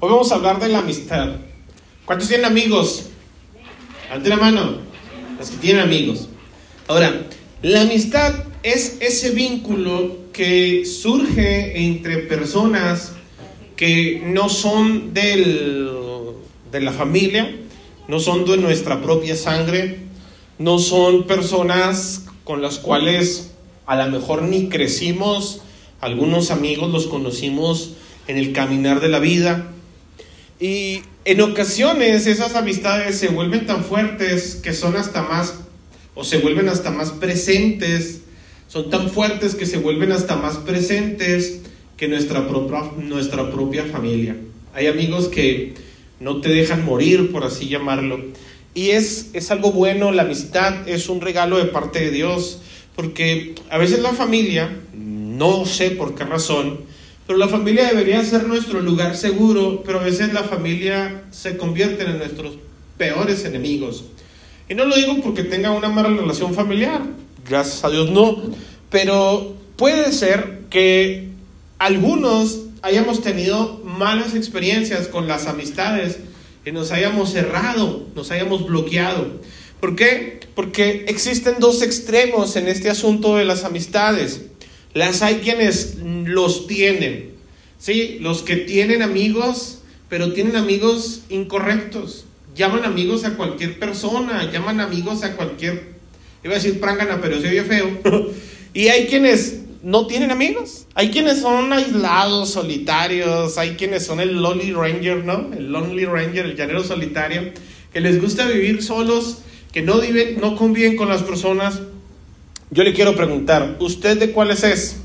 Hoy vamos a hablar de la amistad. ¿Cuántos tienen amigos? Ante la mano. Los que tienen amigos. Ahora, la amistad es ese vínculo que surge entre personas que no son del, de la familia, no son de nuestra propia sangre, no son personas con las cuales a lo mejor ni crecimos, algunos amigos los conocimos en el caminar de la vida. Y en ocasiones esas amistades se vuelven tan fuertes que son hasta más, o se vuelven hasta más presentes, son tan fuertes que se vuelven hasta más presentes que nuestra propia, nuestra propia familia. Hay amigos que no te dejan morir, por así llamarlo. Y es, es algo bueno, la amistad es un regalo de parte de Dios, porque a veces la familia, no sé por qué razón, pero la familia debería ser nuestro lugar seguro, pero a veces la familia se convierte en nuestros peores enemigos. Y no lo digo porque tenga una mala relación familiar, gracias a Dios no, pero puede ser que algunos hayamos tenido malas experiencias con las amistades y nos hayamos cerrado, nos hayamos bloqueado. ¿Por qué? Porque existen dos extremos en este asunto de las amistades. Las hay quienes los tienen, ¿sí? Los que tienen amigos, pero tienen amigos incorrectos. Llaman amigos a cualquier persona, llaman amigos a cualquier, iba a decir prangana, pero se oye feo. y hay quienes no tienen amigos. Hay quienes son aislados, solitarios, hay quienes son el Lonely Ranger, ¿no? El Lonely Ranger, el llanero solitario, que les gusta vivir solos, que no, viven, no conviven con las personas. Yo le quiero preguntar, ¿usted de cuáles es?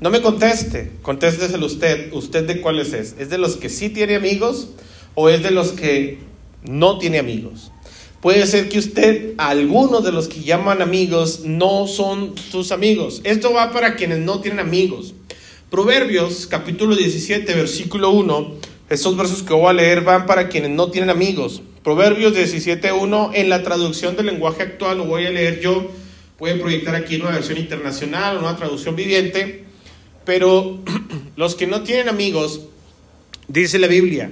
No me conteste, contésteselo usted. ¿Usted de cuáles es? ¿Es de los que sí tiene amigos o es de los que no tiene amigos? Puede ser que usted, algunos de los que llaman amigos, no son sus amigos. Esto va para quienes no tienen amigos. Proverbios capítulo 17, versículo 1. Estos versos que voy a leer van para quienes no tienen amigos. Proverbios 17, 1. En la traducción del lenguaje actual lo voy a leer yo. Pueden proyectar aquí una versión internacional o una traducción viviente. Pero los que no tienen amigos, dice la Biblia,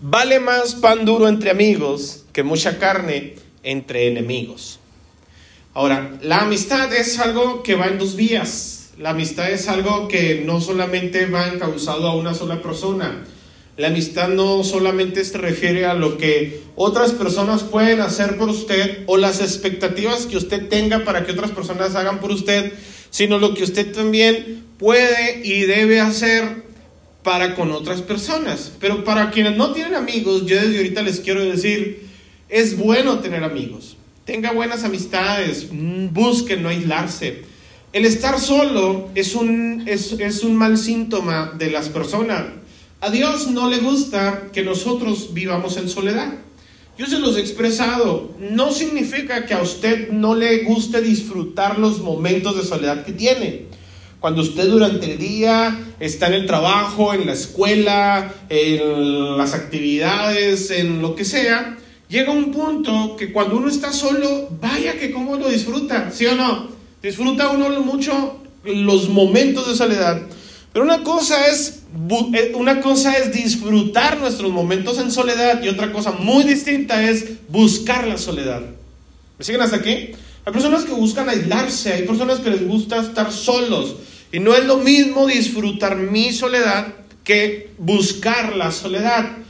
vale más pan duro entre amigos que mucha carne entre enemigos. Ahora, la amistad es algo que va en dos vías. La amistad es algo que no solamente va encauzado a una sola persona. La amistad no solamente se refiere a lo que otras personas pueden hacer por usted o las expectativas que usted tenga para que otras personas hagan por usted, sino lo que usted también puede y debe hacer para con otras personas. Pero para quienes no tienen amigos, yo desde ahorita les quiero decir, es bueno tener amigos. Tenga buenas amistades, busquen no aislarse. El estar solo es un, es, es un mal síntoma de las personas. A Dios no le gusta que nosotros vivamos en soledad. Yo se los he expresado. No significa que a usted no le guste disfrutar los momentos de soledad que tiene. Cuando usted durante el día está en el trabajo, en la escuela, en las actividades, en lo que sea, llega un punto que cuando uno está solo, vaya que cómo lo disfruta, ¿sí o no? Disfruta uno mucho los momentos de soledad. Pero una cosa es una cosa es disfrutar nuestros momentos en soledad y otra cosa muy distinta es buscar la soledad. ¿Me siguen hasta aquí? Hay personas que buscan aislarse, hay personas que les gusta estar solos y no es lo mismo disfrutar mi soledad que buscar la soledad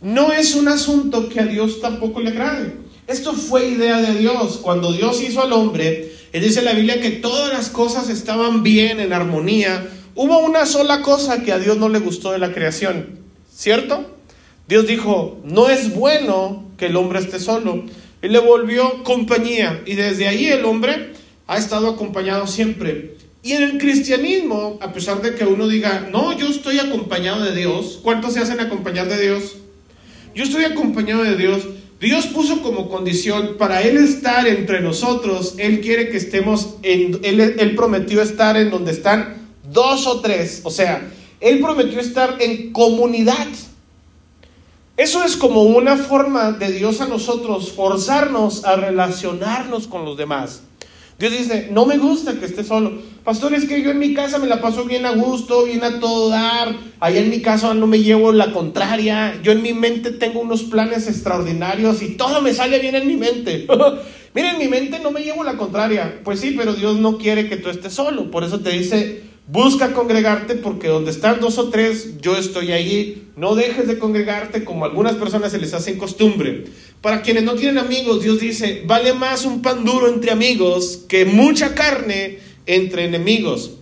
no es un asunto que a Dios tampoco le agrade. Esto fue idea de Dios. Cuando Dios hizo al hombre, él dice en la Biblia que todas las cosas estaban bien, en armonía. Hubo una sola cosa que a Dios no le gustó de la creación, ¿cierto? Dios dijo, no es bueno que el hombre esté solo. Y le volvió compañía. Y desde ahí el hombre ha estado acompañado siempre. Y en el cristianismo, a pesar de que uno diga, no, yo estoy acompañado de Dios, ¿cuántos se hacen acompañar de Dios? Yo estoy acompañado de Dios. Dios puso como condición para Él estar entre nosotros. Él quiere que estemos en, Él, él prometió estar en donde están dos o tres. O sea, Él prometió estar en comunidad. Eso es como una forma de Dios a nosotros forzarnos a relacionarnos con los demás. Dios dice, no me gusta que esté solo. Pastor, es que yo en mi casa me la paso bien a gusto, bien a todo dar. Allá en mi casa no me llevo la contraria. Yo en mi mente tengo unos planes extraordinarios y todo me sale bien en mi mente. Mira, en mi mente no me llevo la contraria. Pues sí, pero Dios no quiere que tú estés solo. Por eso te dice, busca congregarte porque donde están dos o tres, yo estoy ahí. No dejes de congregarte como algunas personas se les hace en costumbre. Para quienes no tienen amigos, Dios dice, vale más un pan duro entre amigos que mucha carne entre enemigos.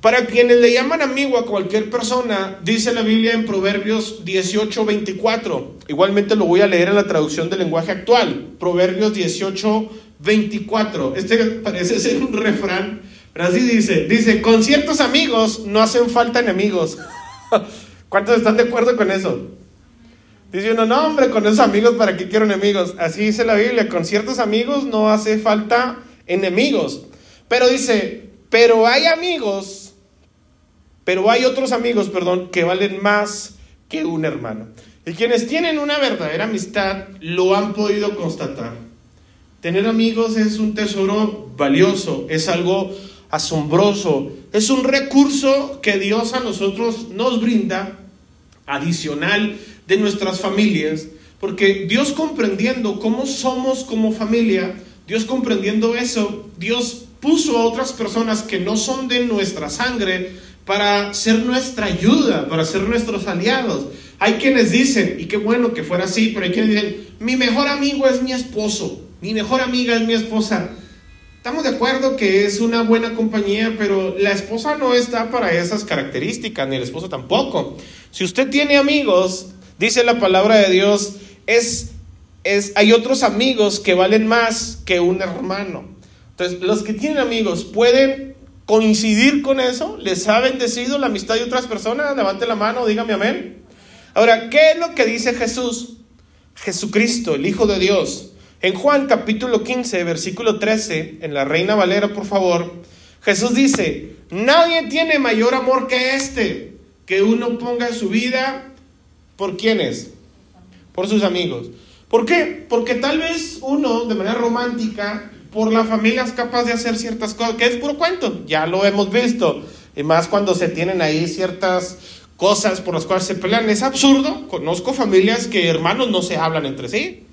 Para quienes le llaman amigo a cualquier persona, dice la Biblia en Proverbios 18, 24. Igualmente lo voy a leer en la traducción del lenguaje actual. Proverbios 18, 24. Este parece ser un refrán, pero así dice. Dice, con ciertos amigos no hacen falta enemigos. ¿Cuántos están de acuerdo con eso? Dice uno, no, hombre, con esos amigos, ¿para qué quiero enemigos? Así dice la Biblia, con ciertos amigos no hace falta enemigos. Pero dice, pero hay amigos, pero hay otros amigos, perdón, que valen más que un hermano. Y quienes tienen una verdadera amistad lo han podido constatar. Tener amigos es un tesoro valioso, es algo asombroso, es un recurso que Dios a nosotros nos brinda adicional de nuestras familias, porque Dios comprendiendo cómo somos como familia, Dios comprendiendo eso, Dios puso a otras personas que no son de nuestra sangre para ser nuestra ayuda, para ser nuestros aliados. Hay quienes dicen, y qué bueno que fuera así, pero hay quienes dicen, mi mejor amigo es mi esposo, mi mejor amiga es mi esposa. Estamos de acuerdo que es una buena compañía, pero la esposa no está para esas características, ni el esposo tampoco. Si usted tiene amigos, Dice la palabra de Dios, es, es, hay otros amigos que valen más que un hermano. Entonces, los que tienen amigos pueden coincidir con eso. ¿Les ha bendecido la amistad de otras personas? Levante la mano, dígame amén. Ahora, ¿qué es lo que dice Jesús? Jesucristo, el Hijo de Dios. En Juan capítulo 15, versículo 13, en la Reina Valera, por favor, Jesús dice, nadie tiene mayor amor que este, que uno ponga su vida ¿Por quiénes? Por sus amigos. ¿Por qué? Porque tal vez uno, de manera romántica, por la familia es capaz de hacer ciertas cosas, que es puro cuento, ya lo hemos visto. Y más cuando se tienen ahí ciertas cosas por las cuales se pelean. Es absurdo. Conozco familias que hermanos no se hablan entre sí.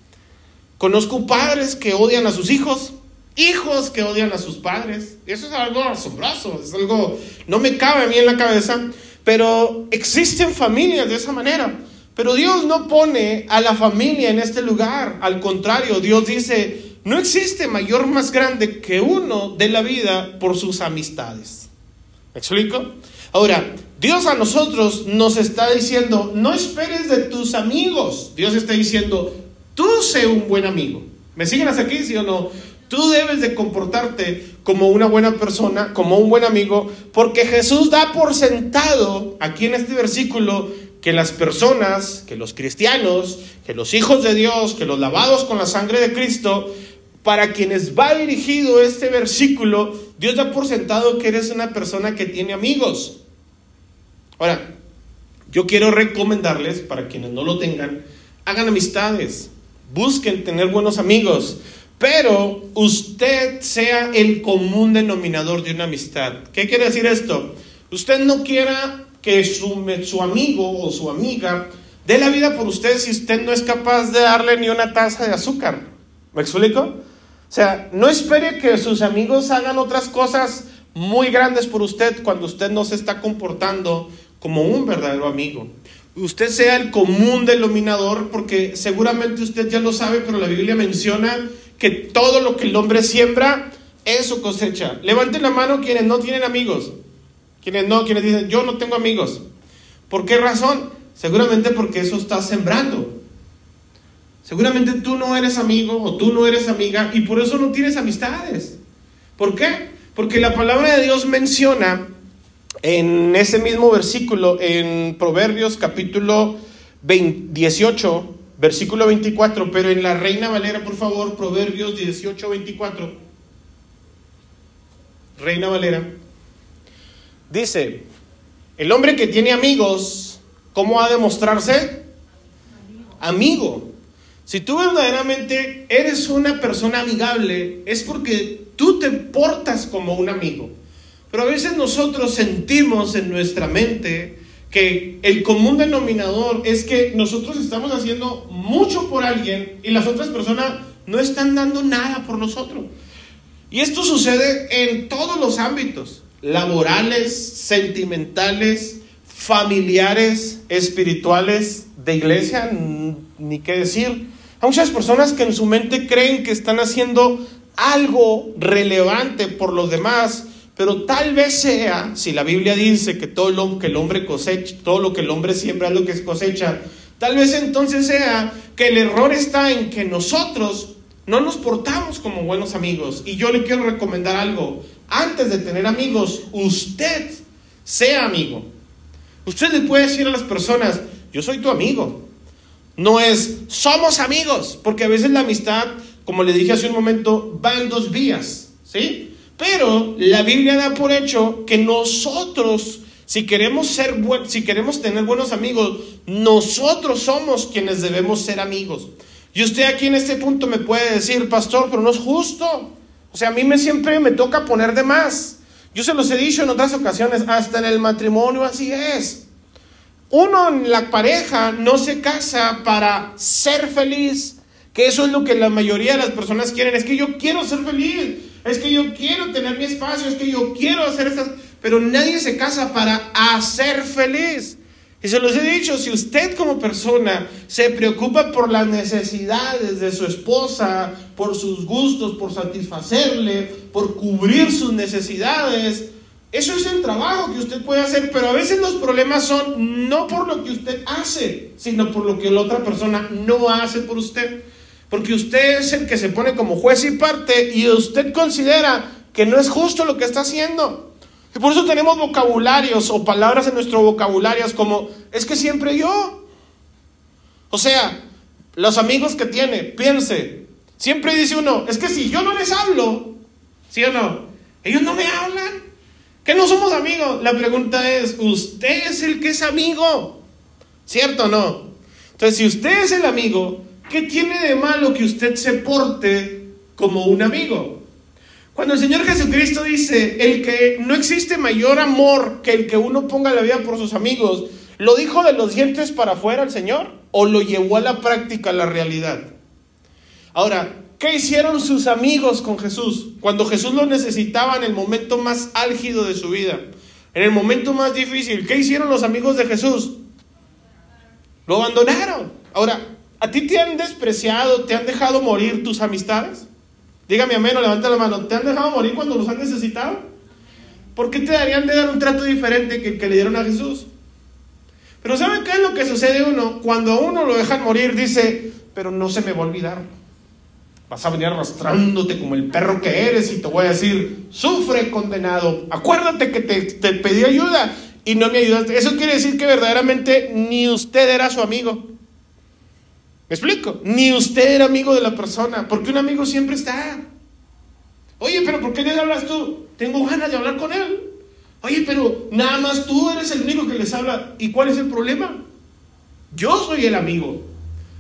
Conozco padres que odian a sus hijos, hijos que odian a sus padres. Eso es algo asombroso, es algo, no me cabe a mí en la cabeza, pero existen familias de esa manera. Pero Dios no pone a la familia en este lugar. Al contrario, Dios dice, no existe mayor más grande que uno de la vida por sus amistades. ¿Me explico? Ahora, Dios a nosotros nos está diciendo, no esperes de tus amigos. Dios está diciendo, tú sé un buen amigo. ¿Me siguen hasta aquí, sí o no? Tú debes de comportarte como una buena persona, como un buen amigo, porque Jesús da por sentado aquí en este versículo que las personas, que los cristianos, que los hijos de Dios, que los lavados con la sangre de Cristo, para quienes va dirigido este versículo, Dios da por sentado que eres una persona que tiene amigos. Ahora, yo quiero recomendarles, para quienes no lo tengan, hagan amistades, busquen tener buenos amigos, pero usted sea el común denominador de una amistad. ¿Qué quiere decir esto? Usted no quiera que su, su amigo o su amiga dé la vida por usted si usted no es capaz de darle ni una taza de azúcar. ¿Me explico? O sea, no espere que sus amigos hagan otras cosas muy grandes por usted cuando usted no se está comportando como un verdadero amigo. Usted sea el común denominador porque seguramente usted ya lo sabe, pero la Biblia menciona que todo lo que el hombre siembra es su cosecha. Levanten la mano quienes no tienen amigos. Quienes no, quienes dicen, yo no tengo amigos. ¿Por qué razón? Seguramente porque eso está sembrando. Seguramente tú no eres amigo o tú no eres amiga y por eso no tienes amistades. ¿Por qué? Porque la palabra de Dios menciona en ese mismo versículo, en Proverbios capítulo 18, versículo 24, pero en la Reina Valera, por favor, Proverbios 18, 24. Reina Valera. Dice, el hombre que tiene amigos, ¿cómo ha de mostrarse? Amigo. Si tú verdaderamente eres una persona amigable, es porque tú te portas como un amigo. Pero a veces nosotros sentimos en nuestra mente que el común denominador es que nosotros estamos haciendo mucho por alguien y las otras personas no están dando nada por nosotros. Y esto sucede en todos los ámbitos, laborales, sentimentales, familiares, espirituales, de iglesia, ni qué decir. Hay muchas personas que en su mente creen que están haciendo algo relevante por los demás, pero tal vez sea, si la Biblia dice que todo lo que el hombre cosecha, todo lo que el hombre siembra es lo que cosecha, tal vez entonces sea que el error está en que nosotros no nos portamos como buenos amigos. Y yo le quiero recomendar algo. Antes de tener amigos, usted sea amigo. Usted le puede decir a las personas, yo soy tu amigo. No es, somos amigos, porque a veces la amistad, como le dije hace un momento, va en dos vías, ¿sí? Pero la Biblia da por hecho que nosotros, si queremos ser si queremos tener buenos amigos, nosotros somos quienes debemos ser amigos. Y usted aquí en este punto me puede decir, pastor, pero no es justo. O sea, a mí me siempre me toca poner de más. Yo se los he dicho en otras ocasiones, hasta en el matrimonio así es. Uno en la pareja no se casa para ser feliz, que eso es lo que la mayoría de las personas quieren. Es que yo quiero ser feliz, es que yo quiero tener mi espacio, es que yo quiero hacer estas... Pero nadie se casa para hacer feliz. Y se los he dicho, si usted como persona se preocupa por las necesidades de su esposa, por sus gustos, por satisfacerle, por cubrir sus necesidades, eso es el trabajo que usted puede hacer, pero a veces los problemas son no por lo que usted hace, sino por lo que la otra persona no hace por usted. Porque usted es el que se pone como juez y parte y usted considera que no es justo lo que está haciendo. Y por eso tenemos vocabularios o palabras en nuestro vocabulario como, es que siempre yo. O sea, los amigos que tiene, piense, siempre dice uno, es que si yo no les hablo, ¿sí o no? Ellos no me hablan. Que no somos amigos. La pregunta es, ¿usted es el que es amigo? ¿Cierto o no? Entonces, si usted es el amigo, ¿qué tiene de malo que usted se porte como un amigo? Cuando el Señor Jesucristo dice, el que no existe mayor amor que el que uno ponga la vida por sus amigos, ¿lo dijo de los dientes para afuera el Señor o lo llevó a la práctica, a la realidad? Ahora, ¿qué hicieron sus amigos con Jesús cuando Jesús lo necesitaba en el momento más álgido de su vida? En el momento más difícil, ¿qué hicieron los amigos de Jesús? Lo abandonaron. Ahora, ¿a ti te han despreciado, te han dejado morir tus amistades? Dígame amén o levanta la mano. ¿Te han dejado morir cuando los han necesitado? ¿Por qué te darían de dar un trato diferente que el que le dieron a Jesús? Pero ¿saben qué es lo que sucede uno? Cuando a uno lo dejan morir, dice, pero no se me va a olvidar. Vas a venir arrastrándote como el perro que eres y te voy a decir, sufre condenado. Acuérdate que te, te pedí ayuda y no me ayudaste. Eso quiere decir que verdaderamente ni usted era su amigo. ¿Me explico? Ni usted era amigo de la persona, porque un amigo siempre está. Oye, pero ¿por qué le hablas tú? Tengo ganas de hablar con él. Oye, pero nada más tú eres el único que les habla. ¿Y cuál es el problema? Yo soy el amigo.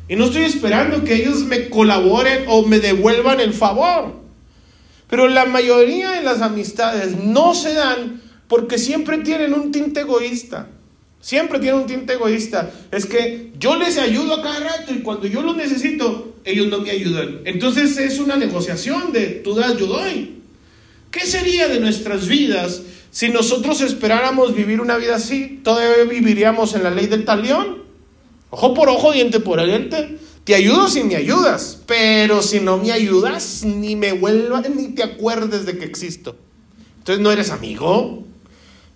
Y no estoy esperando que ellos me colaboren o me devuelvan el favor. Pero la mayoría de las amistades no se dan porque siempre tienen un tinte egoísta. Siempre tiene un tinte egoísta. Es que yo les ayudo a cada rato y cuando yo los necesito, ellos no me ayudan. Entonces es una negociación de tú das, yo doy. ¿Qué sería de nuestras vidas si nosotros esperáramos vivir una vida así? ¿Todavía viviríamos en la ley del talión? Ojo por ojo, diente por diente. Te ayudo si me ayudas, pero si no me ayudas, ni me vuelvas, ni te acuerdes de que existo. Entonces no eres amigo.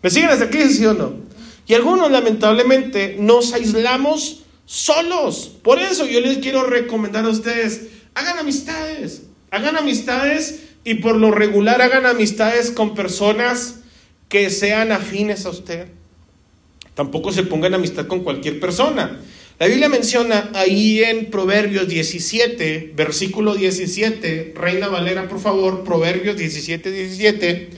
¿Me siguen hasta aquí, sí o no? Y algunos lamentablemente nos aislamos solos. Por eso yo les quiero recomendar a ustedes, hagan amistades, hagan amistades y por lo regular hagan amistades con personas que sean afines a usted. Tampoco se pongan amistad con cualquier persona. La Biblia menciona ahí en Proverbios 17, versículo 17, Reina Valera, por favor, Proverbios 17, 17,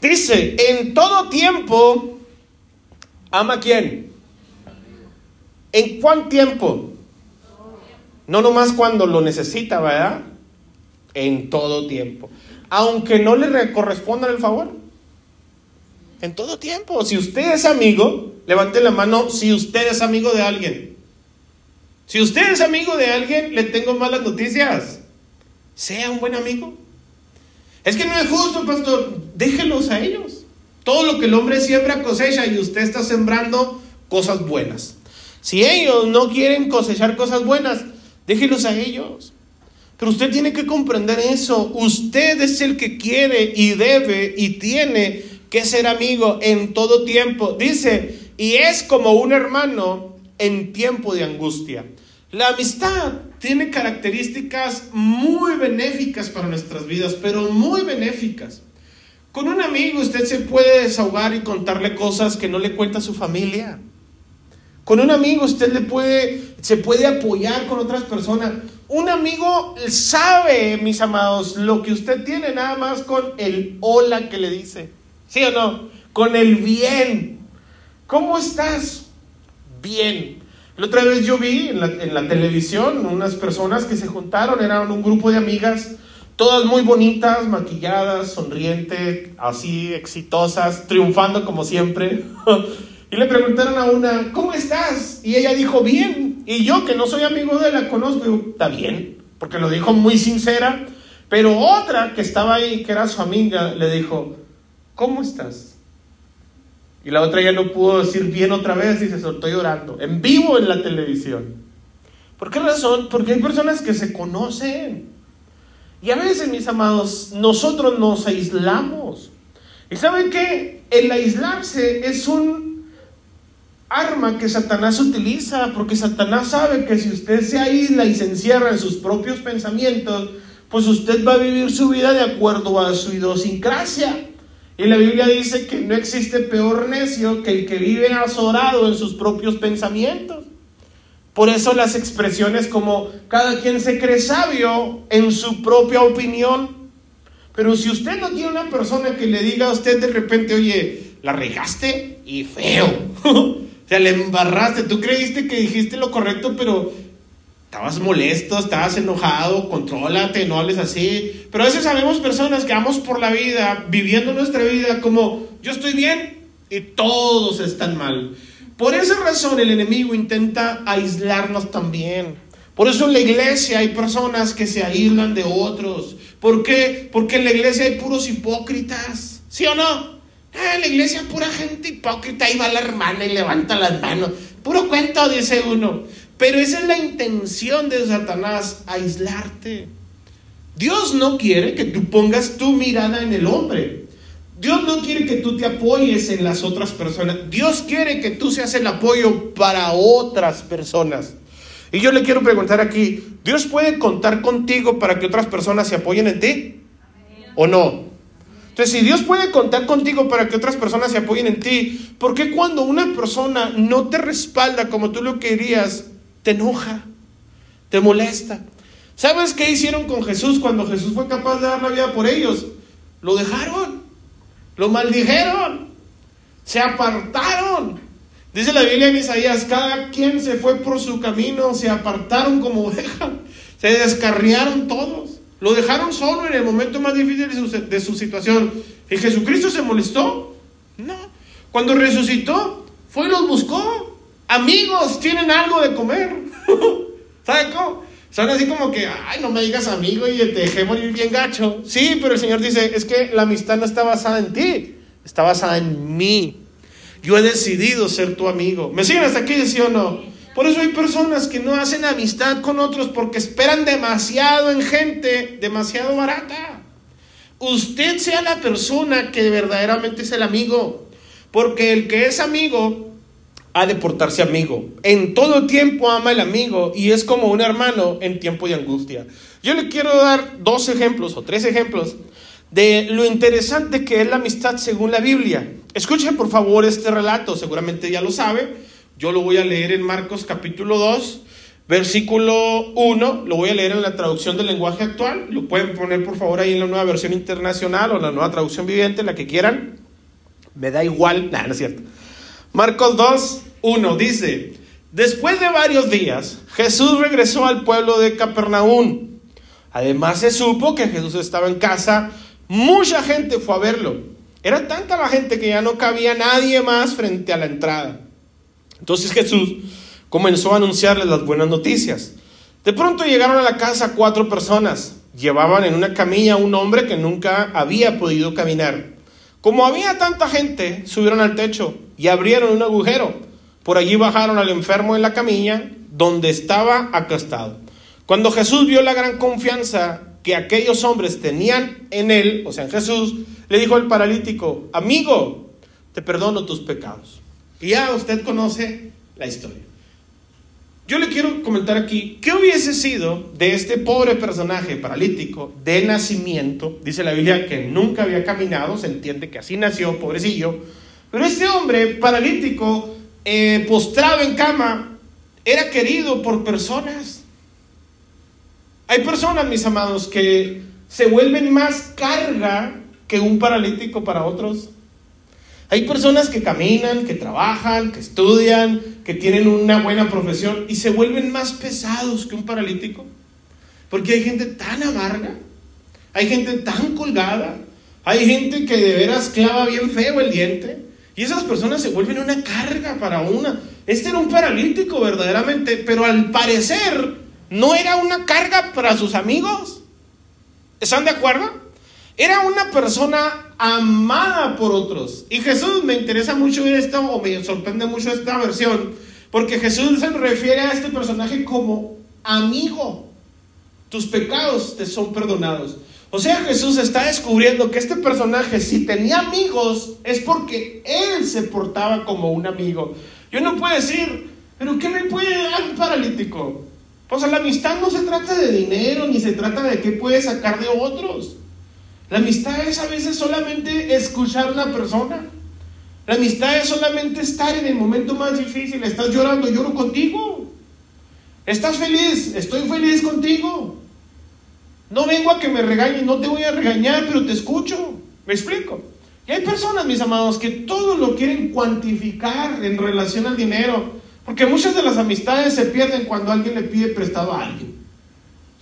dice, en todo tiempo ¿Ama quién? ¿En cuánto tiempo? No nomás cuando lo necesita, ¿verdad? En todo tiempo. Aunque no le corresponda el favor. En todo tiempo. Si usted es amigo, levante la mano si usted es amigo de alguien. Si usted es amigo de alguien, le tengo malas noticias. Sea un buen amigo. Es que no es justo, pastor. Déjelos a ellos. Todo lo que el hombre siembra cosecha y usted está sembrando cosas buenas. Si ellos no quieren cosechar cosas buenas, déjelos a ellos. Pero usted tiene que comprender eso. Usted es el que quiere y debe y tiene que ser amigo en todo tiempo. Dice, y es como un hermano en tiempo de angustia. La amistad tiene características muy benéficas para nuestras vidas, pero muy benéficas. Con un amigo usted se puede desahogar y contarle cosas que no le cuenta su familia. Con un amigo usted le puede, se puede apoyar con otras personas. Un amigo sabe, mis amados, lo que usted tiene nada más con el hola que le dice. ¿Sí o no? Con el bien. ¿Cómo estás? Bien. La otra vez yo vi en la, en la televisión unas personas que se juntaron, eran un grupo de amigas, todas muy bonitas, maquilladas, sonrientes, así exitosas, triunfando como siempre. Y le preguntaron a una, ¿cómo estás? Y ella dijo, bien. Y yo, que no soy amigo de la conozco, está bien, porque lo dijo muy sincera. Pero otra que estaba ahí, que era su amiga, le dijo, ¿cómo estás? Y la otra ya no pudo decir bien otra vez y se soltó llorando, en vivo en la televisión. ¿Por qué razón? Porque hay personas que se conocen. Y a veces, mis amados, nosotros nos aislamos. ¿Y saben qué? El aislarse es un arma que Satanás utiliza, porque Satanás sabe que si usted se aísla y se encierra en sus propios pensamientos, pues usted va a vivir su vida de acuerdo a su idiosincrasia. Y la Biblia dice que no existe peor necio que el que vive azorado en sus propios pensamientos. Por eso las expresiones como cada quien se cree sabio en su propia opinión. Pero si usted no tiene una persona que le diga a usted de repente, oye, la regaste y feo. O sea, le embarraste, tú creíste que dijiste lo correcto, pero estabas molesto, estabas enojado, contrólate, no hables así. Pero a veces sabemos personas que vamos por la vida, viviendo nuestra vida como yo estoy bien y todos están mal. Por esa razón el enemigo intenta aislarnos también. Por eso en la iglesia hay personas que se aíslan de otros. ¿Por qué? Porque en la iglesia hay puros hipócritas. ¿Sí o no? Ah, la iglesia pura gente hipócrita, ahí va la hermana y levanta las manos. Puro cuento, dice uno. Pero esa es la intención de Satanás, aislarte. Dios no quiere que tú pongas tu mirada en el hombre. Dios no quiere que tú te apoyes en las otras personas. Dios quiere que tú seas el apoyo para otras personas. Y yo le quiero preguntar aquí, ¿Dios puede contar contigo para que otras personas se apoyen en ti? ¿O no? Entonces, si Dios puede contar contigo para que otras personas se apoyen en ti, ¿por qué cuando una persona no te respalda como tú lo querías, te enoja, te molesta? ¿Sabes qué hicieron con Jesús cuando Jesús fue capaz de dar la vida por ellos? Lo dejaron, lo maldijeron, se apartaron. Dice la Biblia en Isaías, cada quien se fue por su camino, se apartaron como ovejas, se descarriaron todos. Lo dejaron solo en el momento más difícil de su, situación. ¿Y Jesucristo se molestó? No. Cuando resucitó, fue y los buscó. Amigos, tienen algo de comer. ¿Sabe cómo? Son así como que, ay, no me digas amigo y te dejé morir bien gacho. Sí, pero el Señor dice, es que la amistad no está basada en ti, está basada en mí. Yo he decidido ser tu amigo. ¿Me siguen hasta aquí, sí o no? Por eso hay personas que no hacen amistad con otros porque esperan demasiado en gente, demasiado barata. Usted sea la persona que verdaderamente es el amigo, porque el que es amigo ha de portarse amigo. En todo tiempo ama el amigo y es como un hermano en tiempo de angustia. Yo le quiero dar dos ejemplos o tres ejemplos de lo interesante que es la amistad según la Biblia. Escuchen por favor este relato, seguramente ya lo sabe. Yo lo voy a leer en Marcos capítulo 2, versículo 1, lo voy a leer en la traducción del lenguaje actual, lo pueden poner por favor ahí en la nueva versión internacional o la nueva traducción viviente, la que quieran, me da igual, nada, no es cierto. Marcos 2, 1 dice, Después de varios días, Jesús regresó al pueblo de Capernaum. Además se supo que Jesús estaba en casa. Mucha gente fue a verlo. Era tanta la gente que ya no cabía nadie más frente a la entrada. Entonces Jesús comenzó a anunciarles las buenas noticias. De pronto llegaron a la casa cuatro personas. Llevaban en una camilla a un hombre que nunca había podido caminar. Como había tanta gente, subieron al techo y abrieron un agujero por allí bajaron al enfermo en la camilla donde estaba acostado. Cuando Jesús vio la gran confianza que aquellos hombres tenían en él, o sea, en Jesús, le dijo al paralítico, amigo, te perdono tus pecados. Y ya usted conoce la historia. Yo le quiero comentar aquí, ¿qué hubiese sido de este pobre personaje paralítico de nacimiento? Dice la Biblia que nunca había caminado, se entiende que así nació, pobrecillo. Pero este hombre paralítico eh, postrado en cama, era querido por personas. Hay personas, mis amados, que se vuelven más carga que un paralítico para otros. Hay personas que caminan, que trabajan, que estudian, que tienen una buena profesión y se vuelven más pesados que un paralítico. Porque hay gente tan amarga, hay gente tan colgada, hay gente que de veras clava bien feo el diente. Y esas personas se vuelven una carga para una. Este era un paralítico verdaderamente, pero al parecer no era una carga para sus amigos. ¿Están de acuerdo? Era una persona amada por otros. Y Jesús me interesa mucho esto, o me sorprende mucho esta versión, porque Jesús se refiere a este personaje como amigo. Tus pecados te son perdonados. O sea, Jesús está descubriendo que este personaje, si tenía amigos, es porque él se portaba como un amigo. Yo no puedo decir, pero ¿qué me puede dar un paralítico? Pues la amistad no se trata de dinero, ni se trata de qué puede sacar de otros. La amistad es a veces solamente escuchar a una persona. La amistad es solamente estar en el momento más difícil. Estás llorando, lloro contigo. Estás feliz, estoy feliz contigo. No vengo a que me regañes, no te voy a regañar, pero te escucho. ¿Me explico? Y hay personas, mis amados, que todo lo quieren cuantificar en relación al dinero. Porque muchas de las amistades se pierden cuando alguien le pide prestado a alguien.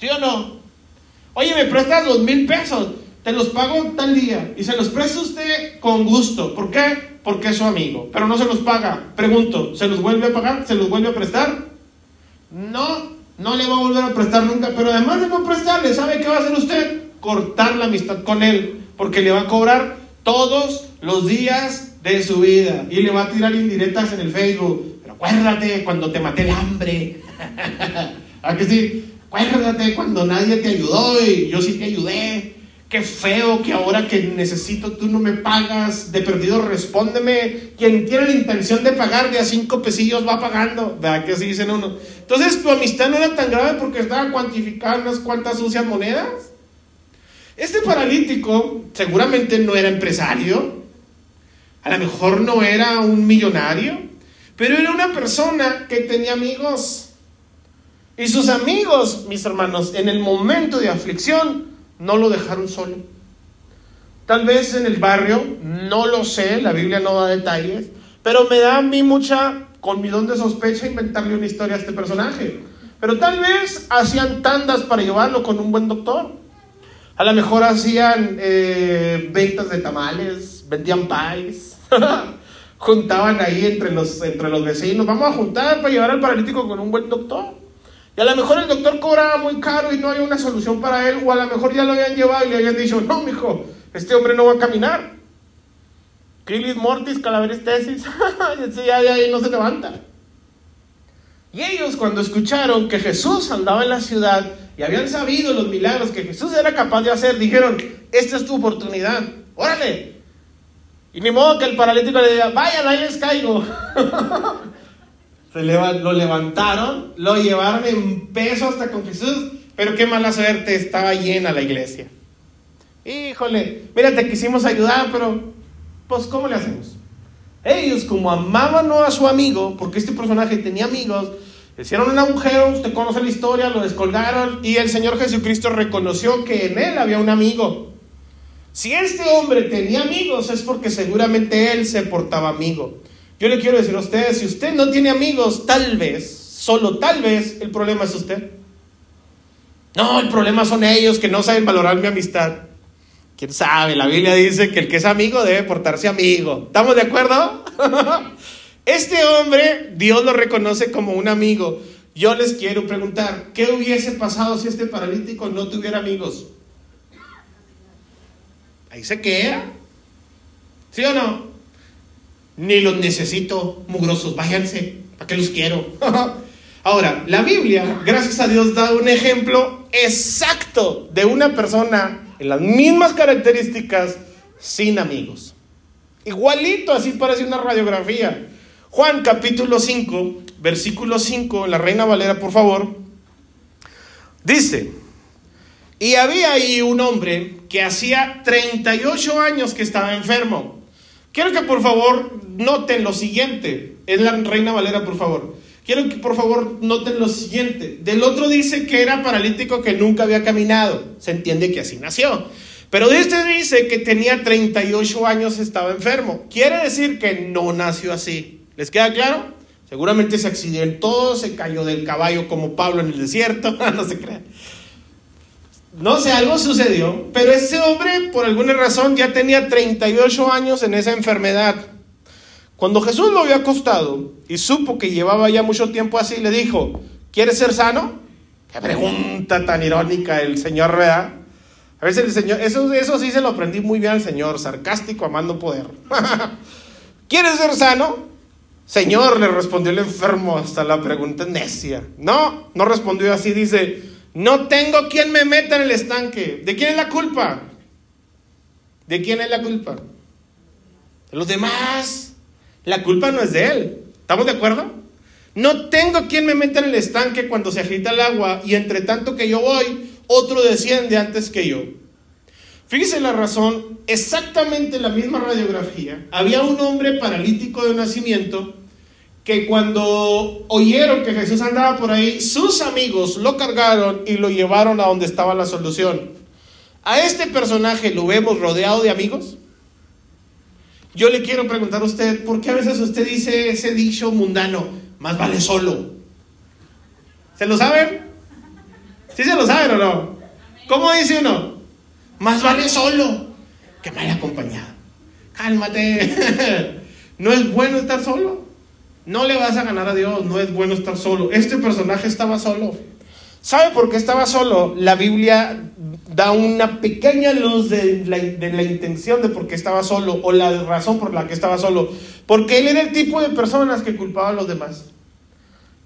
¿Sí o no? Oye, me prestas dos mil pesos, te los pago tal día. Y se los presta usted con gusto. ¿Por qué? Porque es su amigo. Pero no se los paga. Pregunto, ¿se los vuelve a pagar? ¿Se los vuelve a prestar? No, no le va a volver a prestar nunca, pero además de no prestarle, ¿sabe qué va a hacer usted? Cortar la amistad con él, porque le va a cobrar todos los días de su vida y le va a tirar indirectas en el Facebook. Pero acuérdate cuando te maté el hambre. ¿A que sí? Acuérdate cuando nadie te ayudó y yo sí te ayudé. Qué feo que ahora que necesito tú no me pagas. De perdido respóndeme. Quien tiene la intención de pagar de a cinco pesillos va pagando. ¿Verdad que así dicen uno? Entonces tu amistad no era tan grave porque estaba cuantificando unas cuantas sucias monedas. Este paralítico seguramente no era empresario. A lo mejor no era un millonario. Pero era una persona que tenía amigos. Y sus amigos, mis hermanos, en el momento de aflicción, no lo dejaron solo. Tal vez en el barrio, no lo sé, la Biblia no da detalles, pero me da a mí mucha, con mi don de sospecha, inventarle una historia a este personaje. Pero tal vez hacían tandas para llevarlo con un buen doctor. A lo mejor hacían eh, ventas de tamales, vendían pies, juntaban ahí entre los, entre los vecinos, vamos a juntar para llevar al paralítico con un buen doctor. Y a lo mejor el doctor cobraba muy caro y no hay una solución para él, o a lo mejor ya lo habían llevado y le habían dicho, no, mijo, este hombre no va a caminar. Crilis mortis, calaveris tesis, ya, ya, ya no se levanta. Y ellos cuando escucharon que Jesús andaba en la ciudad y habían sabido los milagros que Jesús era capaz de hacer, dijeron, esta es tu oportunidad, órale. Y ni modo que el paralítico le diga, vaya, ahí les caigo. lo levantaron, lo llevaron en peso hasta con Jesús, pero qué mala suerte, estaba llena la iglesia. Híjole, mira, te quisimos ayudar, pero pues ¿cómo le hacemos? Ellos como amaban a su amigo, porque este personaje tenía amigos, hicieron un agujero, usted conoce la historia, lo descolgaron y el Señor Jesucristo reconoció que en él había un amigo. Si este hombre tenía amigos es porque seguramente él se portaba amigo. Yo le quiero decir a usted, si usted no tiene amigos, tal vez, solo tal vez, el problema es usted. No, el problema son ellos que no saben valorar mi amistad. ¿Quién sabe? La Biblia dice que el que es amigo debe portarse amigo. ¿Estamos de acuerdo? Este hombre, Dios lo reconoce como un amigo. Yo les quiero preguntar, ¿qué hubiese pasado si este paralítico no tuviera amigos? Ahí se queda. ¿Sí o no? Ni los necesito, mugrosos, váyanse. ¿Para qué los quiero? Ahora, la Biblia, gracias a Dios, da un ejemplo exacto de una persona en las mismas características sin amigos. Igualito, así parece una radiografía. Juan capítulo 5, versículo 5, la Reina Valera, por favor. Dice, y había ahí un hombre que hacía 38 años que estaba enfermo. Quiero que por favor noten lo siguiente. Es la Reina Valera, por favor. Quiero que por favor noten lo siguiente. Del otro dice que era paralítico que nunca había caminado. Se entiende que así nació. Pero de este dice que tenía 38 años, estaba enfermo. Quiere decir que no nació así. ¿Les queda claro? Seguramente se accidentó, se cayó del caballo como Pablo en el desierto. no se crean. No sé, algo sucedió. Pero ese hombre, por alguna razón, ya tenía 38 años en esa enfermedad. Cuando Jesús lo había acostado y supo que llevaba ya mucho tiempo así, le dijo, ¿quieres ser sano? Qué pregunta tan irónica el Señor, ¿verdad? A veces el Señor, eso, eso sí se lo aprendí muy bien al Señor, sarcástico, amando poder. ¿Quieres ser sano? Señor, le respondió el enfermo hasta la pregunta necia. No, no respondió así, dice, no tengo quien me meta en el estanque. ¿De quién es la culpa? ¿De quién es la culpa? De los demás. La culpa no es de él. ¿Estamos de acuerdo? No tengo quien me meta en el estanque cuando se agita el agua y entre tanto que yo voy, otro desciende antes que yo. Fíjese la razón, exactamente la misma radiografía. Había un hombre paralítico de nacimiento que cuando oyeron que Jesús andaba por ahí, sus amigos lo cargaron y lo llevaron a donde estaba la solución. A este personaje lo vemos rodeado de amigos. Yo le quiero preguntar a usted, ¿por qué a veces usted dice ese dicho mundano, más vale solo? ¿Se lo saben? ¿Sí se lo saben o no? ¿Cómo dice uno? Más vale solo que mal acompañado. Cálmate. No es bueno estar solo. No le vas a ganar a Dios. No es bueno estar solo. Este personaje estaba solo. ¿Sabe por qué estaba solo? La Biblia da una pequeña luz de la, intención de por qué estaba solo o la razón por la que estaba solo. Porque él era el tipo de personas que culpaba a los demás.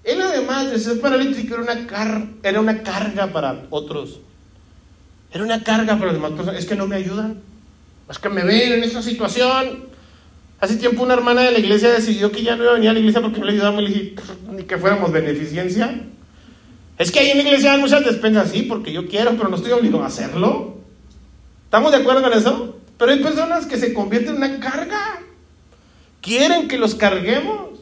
Él además de ser paralítico era una, era una carga para otros. Era una carga para las demás personas. Es que no me ayudan. Es que me ven en esa situación. Hace tiempo una hermana de la iglesia decidió que ya no iba a venir a la iglesia porque no le ayudamos. Le dije, ni que fuéramos beneficencia. Es que ahí en la iglesia hay muchas despensas, sí, porque yo quiero, pero no estoy obligado a hacerlo. ¿Estamos de acuerdo con eso? Pero hay personas que se convierten en una carga. Quieren que los carguemos.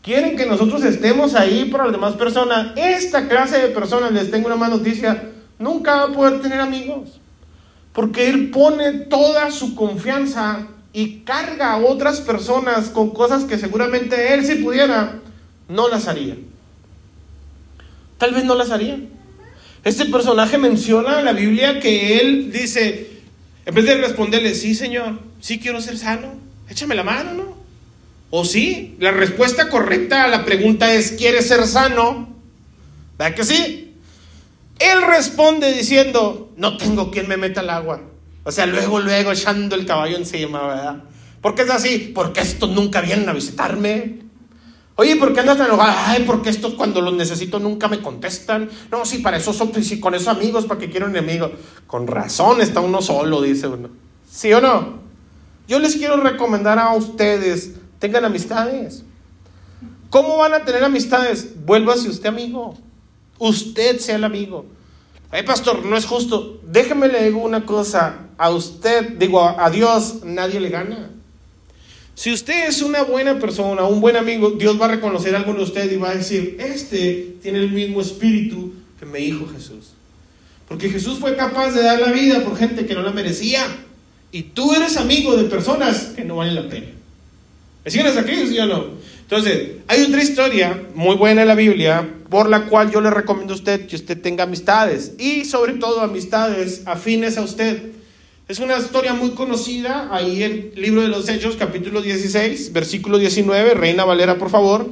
Quieren que nosotros estemos ahí para las demás personas. Esta clase de personas, les tengo una mala noticia, nunca va a poder tener amigos. Porque él pone toda su confianza y carga a otras personas con cosas que seguramente él si pudiera, no las haría. Tal vez no las haría. Este personaje menciona en la Biblia que él dice, en vez de responderle, sí Señor, sí quiero ser sano, échame la mano, ¿no? O sí, la respuesta correcta a la pregunta es, ¿quieres ser sano? ¿Verdad que sí? Él responde diciendo, no tengo quien me meta al agua. O sea, luego, luego echando el caballo encima, ¿verdad? ¿Por qué es así? Porque estos nunca vienen a visitarme. Oye, ¿por qué andas enojado? Ay, porque estos cuando los necesito nunca me contestan. No, sí, para eso son, sí, con esos amigos, para que quiero un enemigo. Con razón está uno solo, dice uno. ¿Sí o no? Yo les quiero recomendar a ustedes, tengan amistades. ¿Cómo van a tener amistades? Vuélvase usted amigo. Usted sea el amigo. Ay, pastor, no es justo. Déjeme le digo una cosa. A usted, digo, a Dios nadie le gana. Si usted es una buena persona, un buen amigo, Dios va a reconocer algo en usted y va a decir, este tiene el mismo espíritu que mi hijo Jesús. Porque Jesús fue capaz de dar la vida por gente que no la merecía. Y tú eres amigo de personas que no valen la pena. ¿Me siguen hasta aquí, sí o no? Entonces, hay otra historia muy buena en la Biblia por la cual yo le recomiendo a usted que usted tenga amistades y sobre todo amistades afines a usted. Es una historia muy conocida ahí en el libro de los Hechos, capítulo 16, versículo 19. Reina Valera, por favor.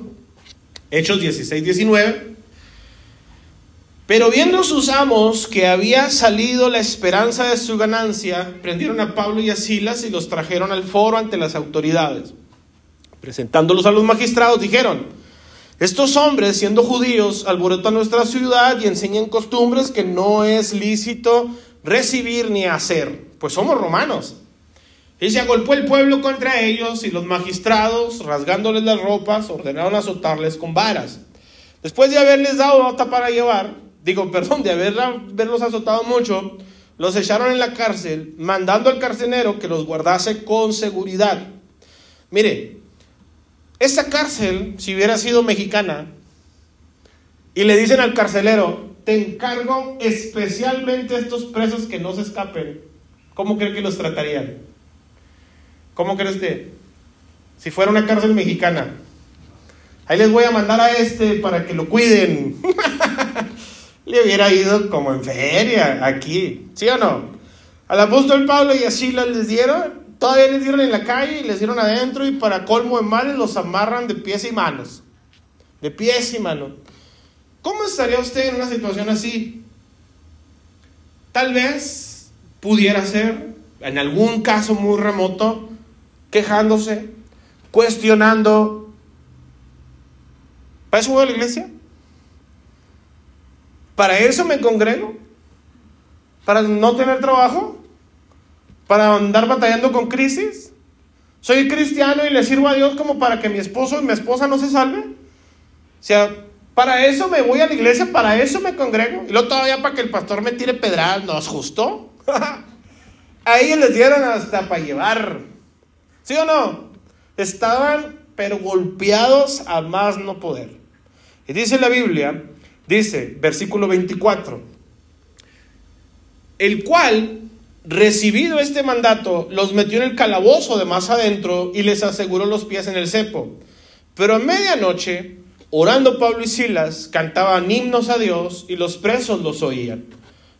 Hechos 16, 19. Pero viendo sus amos que había salido la esperanza de su ganancia, prendieron a Pablo y a Silas y los trajeron al foro ante las autoridades. Presentándolos a los magistrados, dijeron, estos hombres, siendo judíos, alborotan nuestra ciudad y enseñan costumbres que no es lícito recibir ni hacer, pues somos romanos. Y se agolpó el pueblo contra ellos y los magistrados, rasgándoles las ropas, ordenaron azotarles con varas. Después de haberles dado nota para llevar, digo, perdón, de haberlos azotado mucho, los echaron en la cárcel, mandando al carcelero que los guardase con seguridad. Mire, esta cárcel, si hubiera sido mexicana, y le dicen al carcelero, te encargo especialmente a estos presos que no se escapen, ¿cómo cree que los tratarían? ¿Cómo cree usted? Si fuera una cárcel mexicana, ahí les voy a mandar a este para que lo cuiden. le hubiera ido como en feria aquí, ¿sí o no? Al apóstol Pablo y así les dieron, todavía les dieron en la calle y les dieron adentro y para colmo de males los amarran de pies y manos. De pies y manos. ¿Cómo estaría usted en una situación así? Tal vez pudiera ser, en algún caso muy remoto, quejándose, cuestionando. ¿Para eso voy a la iglesia? ¿Para eso me congrego? ¿Para no tener trabajo? ¿Para andar batallando con crisis? ¿Soy cristiano y le sirvo a Dios como para que mi esposo y mi esposa no se salven? O sea, para eso me voy a la iglesia, para eso me congrego. Y luego todavía para que el pastor me tire pedradas, ¿no es justo? Ahí les dieron hasta para llevar. ¿Sí o no? Estaban pero golpeados a más no poder. Y dice la Biblia Dice, versículo 24, el cual, recibido este mandato, los metió en el calabozo de más adentro y les aseguró los pies en el cepo. Pero a medianoche, orando Pablo y Silas, cantaban himnos a Dios y los presos los oían.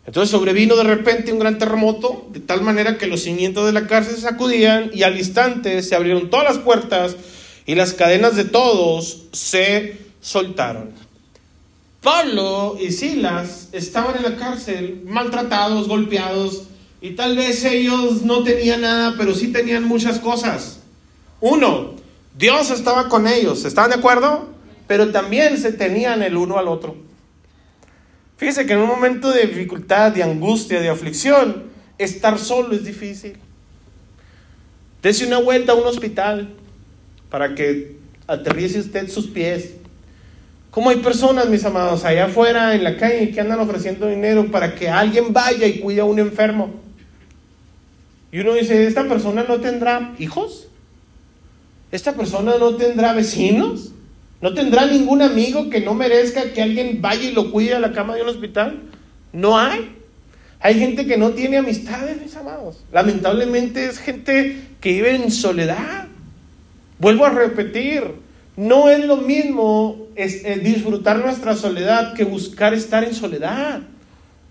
Entonces sobrevino de repente un gran terremoto, de tal manera que los cimientos de la cárcel se sacudían y al instante se abrieron todas las puertas y las cadenas de todos se soltaron. Pablo y Silas estaban en la cárcel, maltratados, golpeados, y tal vez ellos no tenían nada, pero sí tenían muchas cosas. Uno, Dios estaba con ellos, ¿están de acuerdo? Pero también se tenían el uno al otro. Fíjese que en un momento de dificultad, de angustia, de aflicción, estar solo es difícil. Dese una vuelta a un hospital para que aterrice usted sus pies ¿Cómo hay personas, mis amados, allá afuera en la calle que andan ofreciendo dinero para que alguien vaya y cuide a un enfermo? Y uno dice, ¿esta persona no tendrá hijos? ¿Esta persona no tendrá vecinos? ¿No tendrá ningún amigo que no merezca que alguien vaya y lo cuide a la cama de un hospital? No hay. Hay gente que no tiene amistades, mis amados. Lamentablemente es gente que vive en soledad. Vuelvo a repetir, no es lo mismo eh, disfrutar nuestra soledad que buscar estar en soledad.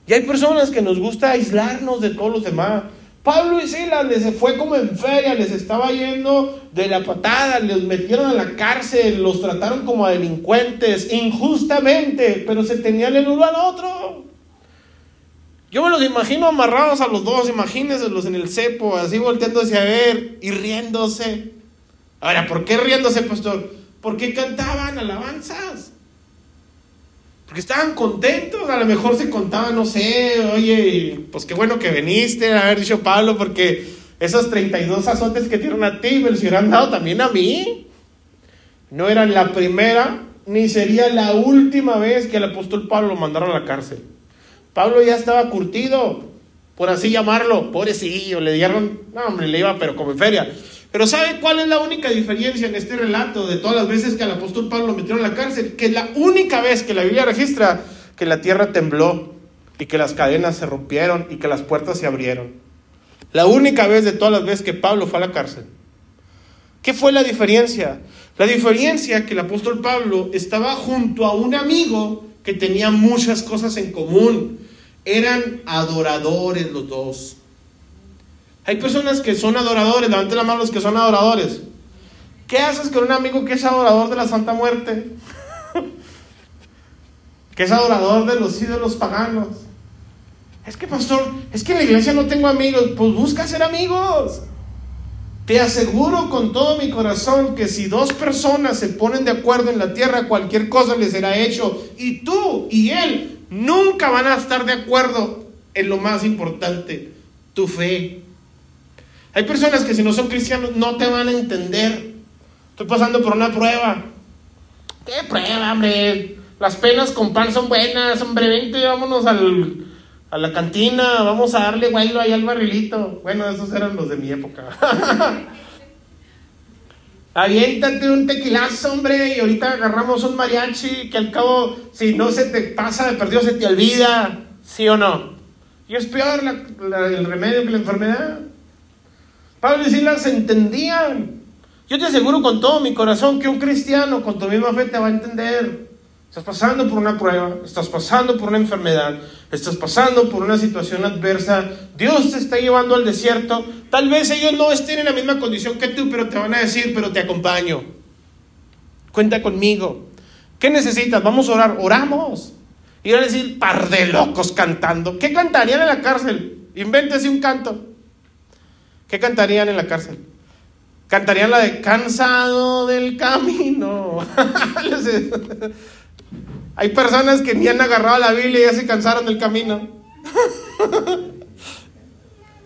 Y hay personas que nos gusta aislarnos de todos los demás. Pablo y Silas les fue como en feria, les estaba yendo de la patada, les metieron a la cárcel, los trataron como a delincuentes injustamente, pero se tenían el uno al otro. Yo me los imagino amarrados a los dos, imagínense en el cepo, así volteándose a ver y riéndose. Ahora, ¿por qué riéndose, pastor? Porque cantaban alabanzas. Porque estaban contentos, a lo mejor se contaban, no sé, oye, pues qué bueno que viniste, a haber dicho Pablo, porque esos 32 azotes que dieron a ti me los hubieran dado también a mí. No eran la primera ni sería la última vez que el apóstol Pablo lo mandaron a la cárcel. Pablo ya estaba curtido, por así llamarlo, pobrecillo, le dieron, no hombre, le iba pero como en feria. Pero ¿sabe cuál es la única diferencia en este relato de todas las veces que al apóstol Pablo lo metieron en la cárcel? Que la única vez que la Biblia registra que la tierra tembló y que las cadenas se rompieron y que las puertas se abrieron. La única vez de todas las veces que Pablo fue a la cárcel. ¿Qué fue la diferencia? La diferencia que el apóstol Pablo estaba junto a un amigo que tenía muchas cosas en común. Eran adoradores los dos. Hay personas que son adoradores, levanten la mano los que son adoradores. ¿Qué haces con un amigo que es adorador de la Santa Muerte? que es adorador de los ídolos paganos. Es que, pastor, es que en la iglesia no tengo amigos. Pues busca ser amigos. Te aseguro con todo mi corazón que si dos personas se ponen de acuerdo en la tierra, cualquier cosa les será hecho. Y tú y él nunca van a estar de acuerdo en lo más importante, tu fe. Hay personas que si no son cristianos no te van a entender. Estoy pasando por una prueba. ¿Qué prueba, hombre? Las penas con pan son buenas, hombre. Vente, vámonos al, a la cantina, vamos a darle guaylo ahí al barrilito. Bueno, esos eran los de mi época. Aviéntate un tequilazo, hombre, y ahorita agarramos un mariachi que al cabo, si no se te pasa de perdido, se te olvida, ¿sí o no? Y es peor el remedio que la enfermedad. Pablo y Silas entendían. Yo te aseguro con todo mi corazón que un cristiano con tu misma fe te va a entender. Estás pasando por una prueba, estás pasando por una enfermedad, estás pasando por una situación adversa, Dios te está llevando al desierto. Tal vez ellos no estén en la misma condición que tú, pero te van a decir, pero te acompaño. Cuenta conmigo. ¿Qué necesitas? Vamos a orar. Oramos. Y van a decir, par de locos cantando. ¿Qué cantarían en la cárcel? Invéntese un canto. ¿Qué cantarían en la cárcel? Cantarían la de cansado del camino. Hay personas que ni han agarrado la Biblia y ya se cansaron del camino.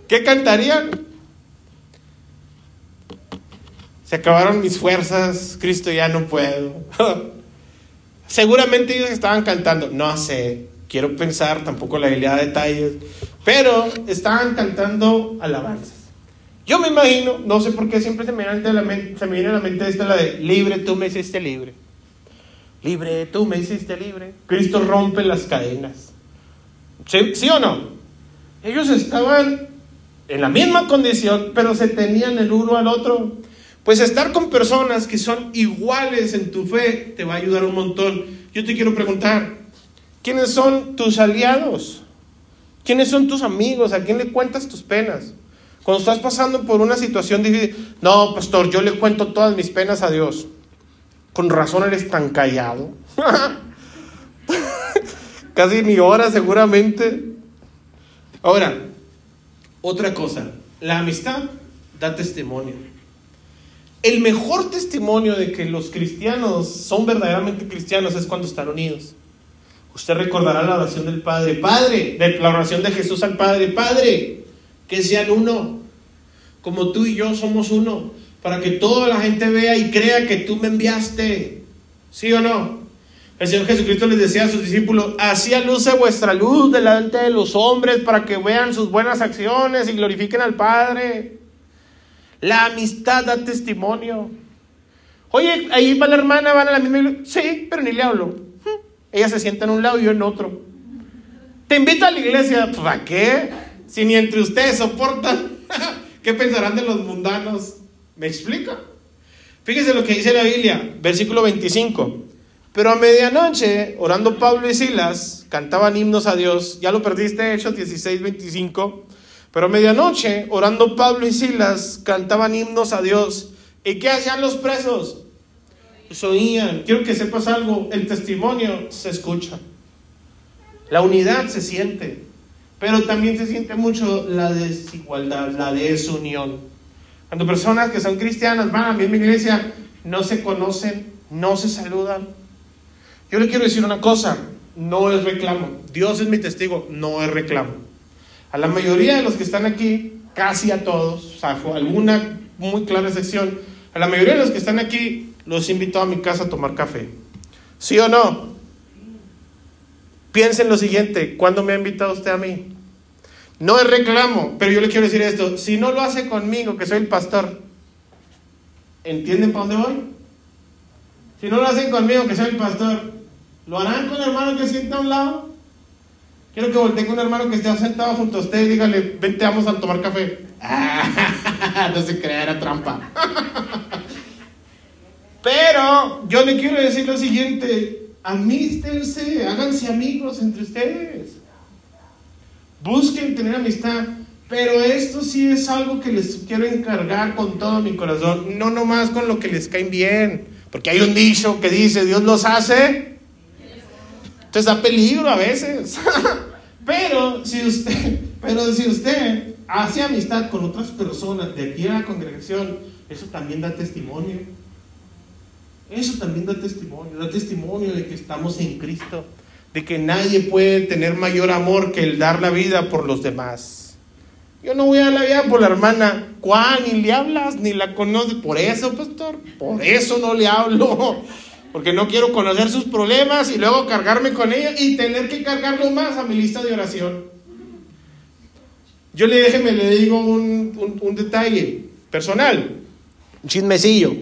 ¿Qué cantarían? Se acabaron mis fuerzas, Cristo ya no puedo. Seguramente ellos estaban cantando, no sé, quiero pensar, tampoco la Biblia da detalles, pero estaban cantando alabanzas. Yo me imagino, no sé por qué siempre se me viene a la mente, esta la de libre, tú me hiciste libre. Libre, tú me hiciste libre. Cristo rompe las cadenas. ¿Sí, o no? Ellos estaban en la misma condición, pero se tenían el uno al otro. Pues estar con personas que son iguales en tu fe te va a ayudar un montón. Yo te quiero preguntar, ¿quiénes son tus aliados? ¿Quiénes son tus amigos? ¿A quién le cuentas tus penas? Cuando estás pasando por una situación difícil, no, pastor, yo le cuento todas mis penas a Dios. Con razón eres tan callado. Casi ni hora seguramente. Ahora, otra cosa, la amistad da testimonio. El mejor testimonio de que los cristianos son verdaderamente cristianos es cuando están unidos. Usted recordará la oración del Padre, Padre, de la oración de Jesús al Padre, Padre, que sean uno, como tú y yo somos uno para que toda la gente vea y crea que tú me enviaste. ¿Sí o no? El Señor Jesucristo les decía a sus discípulos, así luce vuestra luz delante de los hombres para que vean sus buenas acciones y glorifiquen al Padre. La amistad da testimonio. Oye, ahí va la hermana, van a la misma iglesia. Sí, pero ni le hablo. Ella se sienta en un lado y yo en otro. Te invito a la iglesia. ¿Para qué? Si ni entre ustedes soportan. ¿Qué pensarán de los mundanos? ¿Me explica? Fíjese lo que dice la Biblia, versículo 25. Pero a medianoche, orando Pablo y Silas, cantaban himnos a Dios. Ya lo perdiste, Hechos 16, 25. Pero a medianoche, orando Pablo y Silas, cantaban himnos a Dios. ¿Y qué hacían los presos? Pues oían. Quiero que sepas algo, el testimonio se escucha. La unidad se siente. Pero también se siente mucho la desigualdad, la desunión. Cuando personas que son cristianas van a misma iglesia, no se conocen, no se saludan. Yo le quiero decir una cosa, no es reclamo. Dios es mi testigo, no es reclamo. A la mayoría de los que están aquí, casi a todos, salvo alguna muy clara excepción, a la mayoría de los que están aquí, los invito a mi casa a tomar café. ¿Sí o no? Piensen lo siguiente, ¿cuándo me ha invitado usted a mí? No es reclamo, pero yo le quiero decir esto, si no lo hace conmigo, que soy el pastor, ¿entienden para dónde voy? Si no lo hacen conmigo, que soy el pastor, ¿lo harán con el hermano que sienta a un lado? Quiero que voltee con un hermano que esté sentado junto a usted y dígale, vente, vamos a tomar café. no se crea, era trampa. Pero yo le quiero decir lo siguiente, amístense, háganse amigos entre ustedes. Busquen tener amistad. Pero esto sí es algo que les quiero encargar con todo mi corazón, no nomás con lo que les cae bien, porque hay un dicho que dice, Dios los hace, entonces da peligro a veces. pero si usted, pero si usted hace amistad con otras personas de aquí a la congregación, eso también da testimonio. Eso también da testimonio, da testimonio de que estamos en Cristo, de que nadie puede tener mayor amor que el dar la vida por los demás. Yo no voy a la vida por la hermana Juan, ni le hablas, ni la conoces. Por eso, pastor, por eso no le hablo. Porque no quiero conocer sus problemas y luego cargarme con ella y tener que cargarlo más a mi lista de oración. Yo le déjeme, le digo un, un detalle personal, un chismecillo.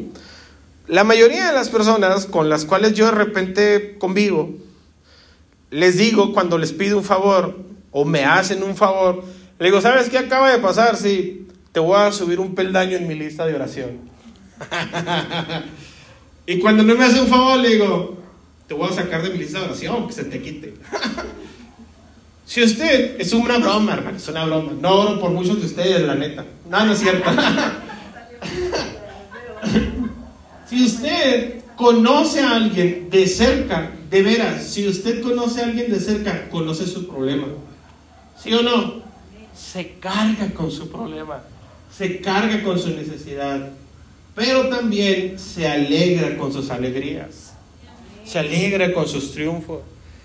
La mayoría de las personas con las cuales yo de repente convivo, les digo cuando les pido un favor o me hacen un favor, le digo, ¿sabes qué acaba de pasar? Sí, te voy a subir un peldaño en mi lista de oración. y cuando no me hace un favor, le digo, te voy a sacar de mi lista de oración, que se te quite. si usted, es una broma, hermano, es una broma. No oro por muchos de ustedes, la neta. No, no es cierto. si usted conoce a alguien de cerca, de veras, si usted conoce a alguien de cerca, conoce su problema. ¿Sí o no? se carga con su problema, se carga con su necesidad, pero también se alegra con sus alegrías, se alegra con sus triunfos,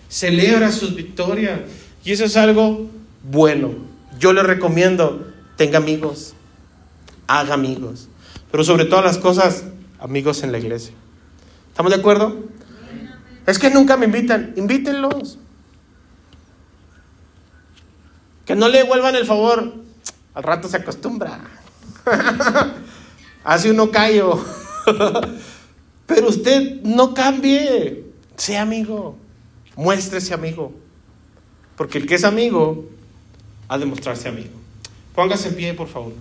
celebra sus victorias. Y eso es algo bueno. Yo le recomiendo, tenga amigos, haga amigos, pero sobre todas las cosas, amigos en la iglesia. ¿Estamos de acuerdo? Es que nunca me invitan, invítenlos. Que no le vuelvan el favor. Al rato se acostumbra. Hace uno callo. Pero usted no cambie. Sea amigo. Muéstrese amigo. Porque el que es amigo ha de mostrarse amigo. Póngase en pie, por favor.